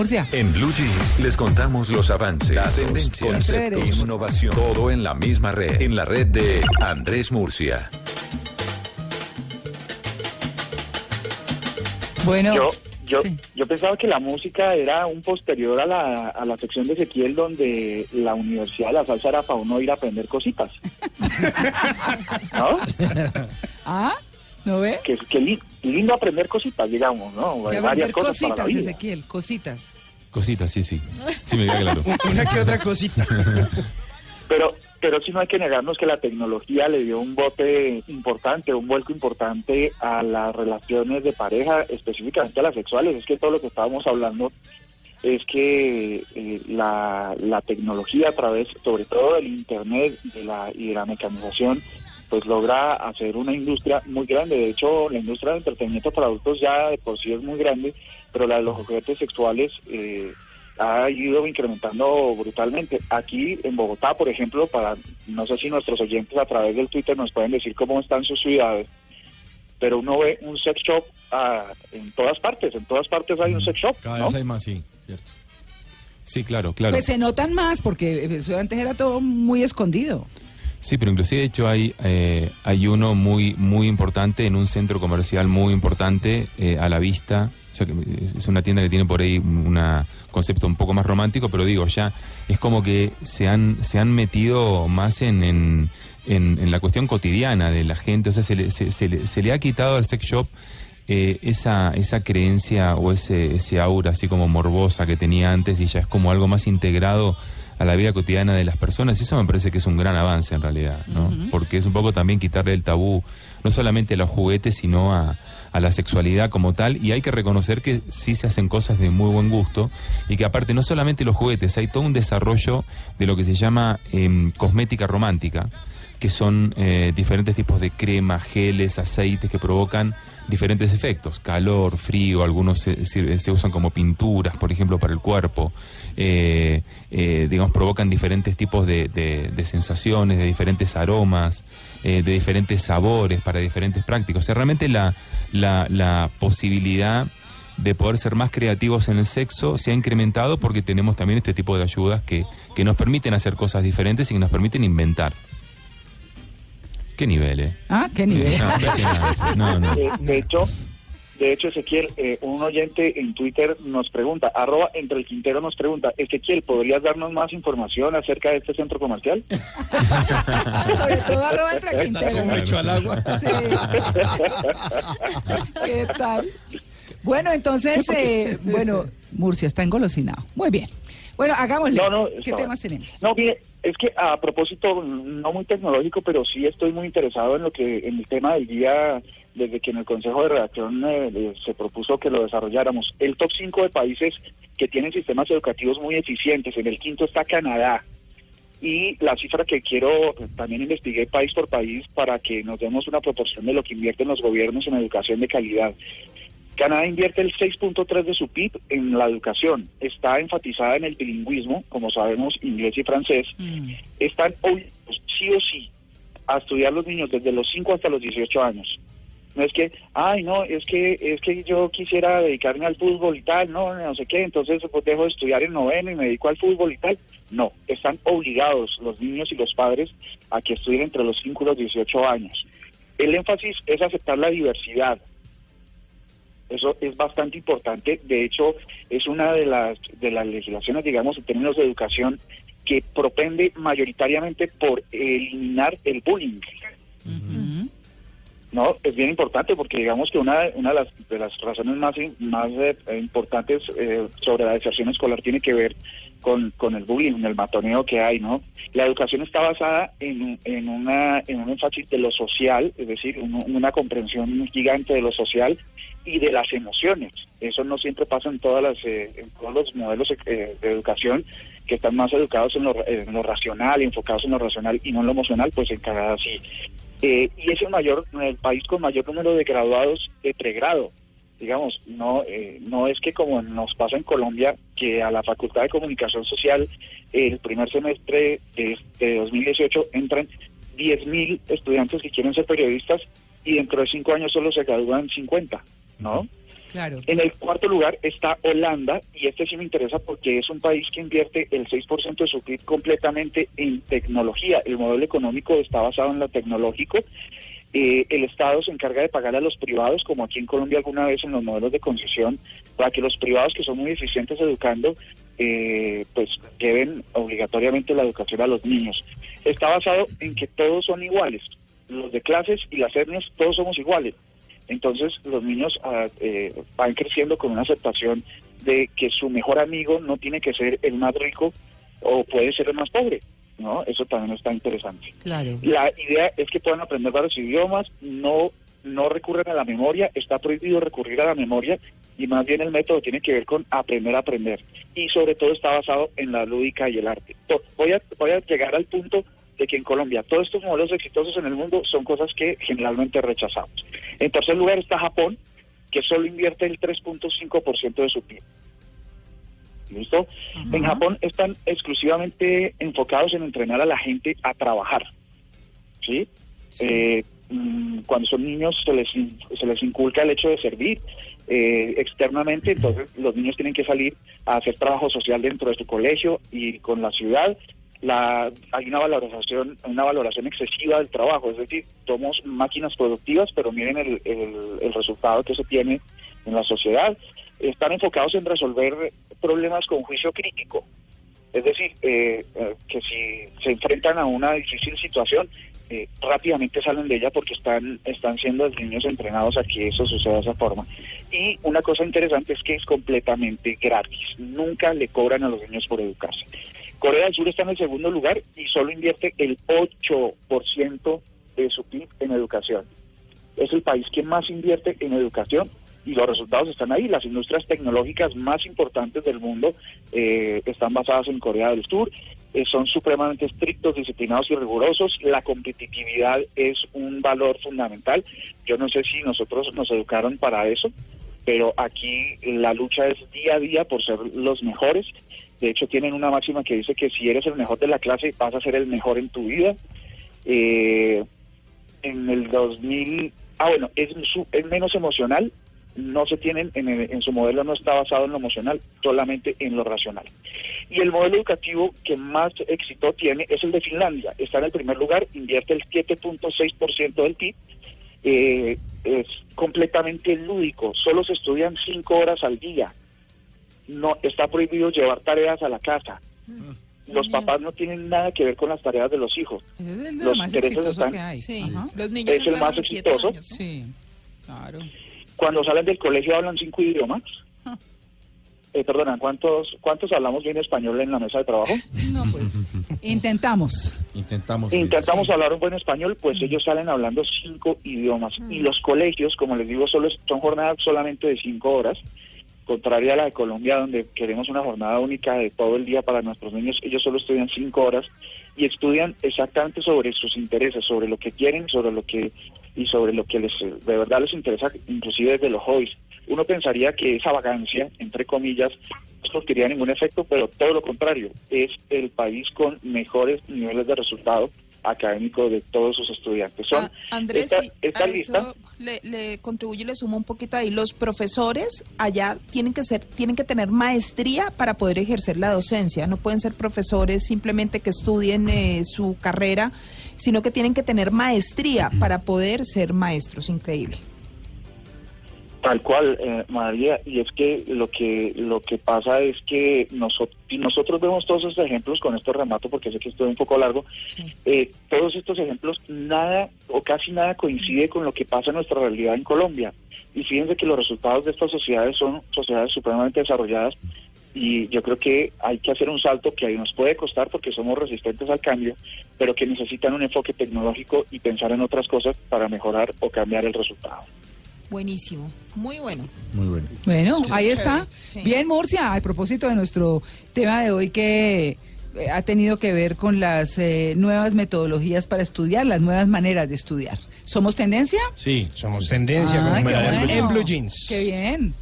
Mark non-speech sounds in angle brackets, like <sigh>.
Murcia. En Blue Jeans les contamos los avances, Datos, tendencias, conceptos, innovación, todo en la misma red, en la red de Andrés Murcia. Bueno, Yo, yo, sí. yo pensaba que la música era un posterior a la, a la sección de Ezequiel donde la Universidad de la Salsa era para uno ir a aprender cositas. <laughs> ¿No? <laughs> ¿Ah? ¿No ve? Que, que li- lindo aprender cositas, digamos, ¿no? Varias cosas para la cositas, vida. Ezequiel, cositas. Cositas, sí, sí. Sí, me queda claro. <laughs> Una que otra cosita. <laughs> Pero, pero sí no hay que negarnos que la tecnología le dio un bote importante, un vuelco importante a las relaciones de pareja, específicamente a las sexuales. Es que todo lo que estábamos hablando es que eh, la, la tecnología a través, sobre todo del Internet de la, y de la mecanización, pues logra hacer una industria muy grande. De hecho, la industria del entretenimiento para adultos ya de por sí es muy grande, pero la de los juguetes sexuales eh, ha ido incrementando brutalmente. Aquí en Bogotá, por ejemplo, para no sé si nuestros oyentes a través del Twitter nos pueden decir cómo están sus ciudades, pero uno ve un sex shop ah, en todas partes, en todas partes hay un sex shop, Cada ¿no? vez hay más, sí, cierto. Sí, claro, claro. Pues se notan más porque eso antes era todo muy escondido. Sí, pero inclusive de hecho hay, eh, hay uno muy, muy importante en un centro comercial muy importante eh, a la vista. O sea, es una tienda que tiene por ahí un concepto un poco más romántico, pero digo, ya es como que se han, se han metido más en, en, en- en la cuestión cotidiana de la gente. O sea, se le, se, se le, se le ha quitado al sex shop eh, esa, esa creencia o ese, ese aura así como morbosa que tenía antes y ya es como algo más integrado a la vida cotidiana de las personas. Y eso me parece que es un gran avance en realidad, ¿no? Porque es un poco también quitarle el tabú no solamente a los juguetes sino a, a la sexualidad como tal. Y hay que reconocer que sí se hacen cosas de muy buen gusto y que aparte no solamente los juguetes, hay todo un desarrollo de lo que se llama em, cosmética romántica que son eh, diferentes tipos de cremas, geles, aceites que provocan diferentes efectos, calor, frío, algunos se, se- usan como pinturas, por ejemplo, para el cuerpo, eh, eh, digamos, provocan diferentes tipos de, de- de sensaciones, de diferentes aromas, de diferentes sabores para diferentes prácticas. O sea, realmente la, la, la posibilidad de poder ser más creativos en el sexo se ha incrementado porque tenemos también este tipo de ayudas que, que nos permiten hacer cosas diferentes y que nos permiten inventar. ¿Qué nivel, eh? Ah, qué nivel. <laughs> No, no, no. De, de hecho, de hecho, Ezequiel, eh, un oyente en Twitter nos pregunta, arroba entre el Quintero nos pregunta, Ezequiel, ¿podrías darnos más información acerca de este centro comercial? <laughs> Sobre todo arroba entre Tazo Quintero. hecho al agua. Sí. ¿Qué tal? Bueno, entonces, eh, bueno, Murcia está engolosinado. Muy bien. Bueno, hagámosle. No, no, ¿Qué temas tenemos? No, mire, es que a propósito, no muy tecnológico, pero sí estoy muy interesado en lo que, en el tema del día, desde que en el Consejo de Redacción eh, se propuso que lo desarrolláramos. El top 5 de países que tienen sistemas educativos muy eficientes, en el quinto está Canadá. Y la cifra que quiero, también investigué país por país para que nos demos una proporción de lo que invierten los gobiernos en educación de calidad. Canadá invierte el 6.3 de su PIB en la educación. Está enfatizada en el bilingüismo, como sabemos, inglés y francés. Mm. Están obligados, sí o sí, a estudiar los niños desde los 5 hasta los 18 años. No es que, ay, no, es que es que yo quisiera dedicarme al fútbol y tal, no, no sé qué, entonces pues dejo de estudiar en noveno y me dedico al fútbol y tal. No, están obligados los niños y los padres a que estudien entre los 5 y los 18 años. El énfasis es aceptar la diversidad, eso es bastante importante. De hecho, es una de las, de las legislaciones, digamos, en términos de educación, que propende mayoritariamente por eliminar el bullying. No, es bien importante porque digamos que una, de, las, de las razones más, más eh, importantes eh, sobre la deserción escolar tiene que ver con, con el bullying, el matoneo que hay, ¿no? La educación está basada en, en, una, en un énfasis de lo social, es decir, un- una comprensión gigante de lo social y de las emociones. Eso no siempre pasa en todas las eh, en todos los modelos eh, de educación que están más educados en lo, en lo racional, enfocados en lo racional y no en lo emocional, pues en Canadá sí. Eh, y es el mayor, el país con mayor número de graduados de pregrado. Digamos, no, eh, no es que como nos pasa en Colombia, que a la Facultad de Comunicación Social el primer semestre de, de 2018 entran 10.000 estudiantes que quieren ser periodistas y dentro de cinco años solo se gradúan 50, ¿no? En el cuarto lugar está Holanda, y este sí me interesa porque es un país que invierte el 6% de su PIB completamente en tecnología. El modelo económico está basado en lo tecnológico. Eh, el Estado se encarga de pagar a los privados, como aquí en Colombia alguna vez en los modelos de concesión, para que los privados que son muy eficientes educando, eh, pues lleven obligatoriamente la educación a los niños. Está basado en que todos son iguales, los de clases y las etnias, todos somos iguales. Entonces los niños ah, eh, van creciendo con una aceptación de que su mejor amigo no tiene que ser el más rico o puede ser el más pobre. ¿no? Eso también está interesante. Claro. La idea es que puedan aprender varios idiomas, no, no recurren a la memoria, está prohibido recurrir a la memoria y más bien el método tiene que ver con aprender a aprender. Y sobre todo está basado en la lúdica y el arte. Voy a, voy a llegar al punto de que en Colombia todos estos modelos exitosos en el mundo son cosas que generalmente rechazamos. En tercer lugar está Japón, que solo invierte el 3.5% de su PIB. ¿Listo? En Japón están exclusivamente enfocados en entrenar a la gente a trabajar. ¿Sí? Eh, mm, cuando son niños se les, se les inculca el hecho de servir eh, externamente, entonces los niños tienen que salir a hacer trabajo social dentro de su colegio y con la ciudad. La, hay una valoración una valoración excesiva del trabajo, es decir, somos máquinas productivas, pero miren el, el, el resultado que se tiene en la sociedad. Están enfocados en resolver problemas con juicio crítico, es decir, eh, eh, que si se enfrentan a una difícil situación, eh, rápidamente salen de ella porque están, están siendo los niños entrenados a que eso suceda de esa forma. Y una cosa interesante es que es completamente gratis. Nunca le cobran a los niños por educarse. Corea del Sur está en el segundo lugar y solo invierte el 8% de su PIB en educación. Es el país que más invierte en educación y los resultados están ahí. Las industrias tecnológicas más importantes del mundo eh, están basadas en Corea del Sur. Eh, son supremamente estrictos, disciplinados y rigurosos. La competitividad es un valor fundamental. Yo no sé si nosotros nos educaron para eso, pero aquí la lucha es día a día por ser los mejores. De hecho, tienen una máxima que dice que si eres el mejor de la clase, vas a ser el mejor en tu vida. Eh, en el 2000, ah bueno, es, es menos emocional, no se tienen, en, el- en su modelo no está basado en lo emocional, solamente en lo racional. Y el modelo educativo que más éxito tiene es el de Finlandia, está en el primer lugar, invierte el 7.6% del PIB, eh, es completamente lúdico, solo se estudian cinco horas al día, no está prohibido llevar tareas a la casa. Los papás no tienen nada que ver con las tareas de los hijos. Es el Los más exitoso están- que hay. Sí, Ajá. los niños Es el más exitoso. años, ¿no? Sí, claro. Cuando salen del colegio hablan cinco idiomas. Ah. Eh, perdona, ¿cuántos, ¿cuántos hablamos bien español en la mesa de trabajo? <laughs> No, pues intentamos. Intentamos. Intentamos hablar un buen español, pues ellos salen hablando cinco idiomas. Y los colegios, como les digo, solo son jornadas solamente de cinco horas, contraria a la de Colombia, donde queremos una jornada única de todo el día para nuestros niños. Ellos solo estudian cinco horas y estudian exactamente sobre sus intereses, sobre lo que quieren, sobre lo que y sobre lo que les de verdad les interesa, inclusive desde los hobbies. Uno pensaría que esa vagancia, entre comillas, no surtiría ningún efecto, pero todo lo contrario, es el país con mejores niveles de resultado académico de todos sus estudiantes. Son Ah, Andrés, esta, sí, esta a lista, eso le, le contribuye y le sumo un poquito ahí. Los profesores allá tienen que ser, tienen que tener maestría para poder ejercer la docencia. No pueden ser profesores simplemente que estudien eh, su carrera, sino que tienen que tener maestría para poder ser maestros. Increíble. Tal cual, eh, María, y es que lo que lo que pasa es que nosotros nosotros vemos todos estos ejemplos con este remato porque sé que estoy un poco largo. eh, todos estos ejemplos nada o casi nada coincide con lo que pasa en nuestra realidad en Colombia. Y fíjense que los resultados de estas sociedades son sociedades supremamente desarrolladas y yo creo que hay que hacer un salto que ahí nos puede costar porque somos resistentes al cambio, pero que necesitan un enfoque tecnológico y pensar en otras cosas para mejorar o cambiar el resultado. Buenísimo, muy bueno. Muy bueno. Bueno, ahí está. sí. Bien, Murcia, a propósito de nuestro tema de hoy que eh, ha tenido que ver con las eh, nuevas metodologías para estudiar, las nuevas maneras de estudiar. ¿Somos tendencia? Sí, somos tendencia Ah, qué en. Blue Jeans. Qué bien.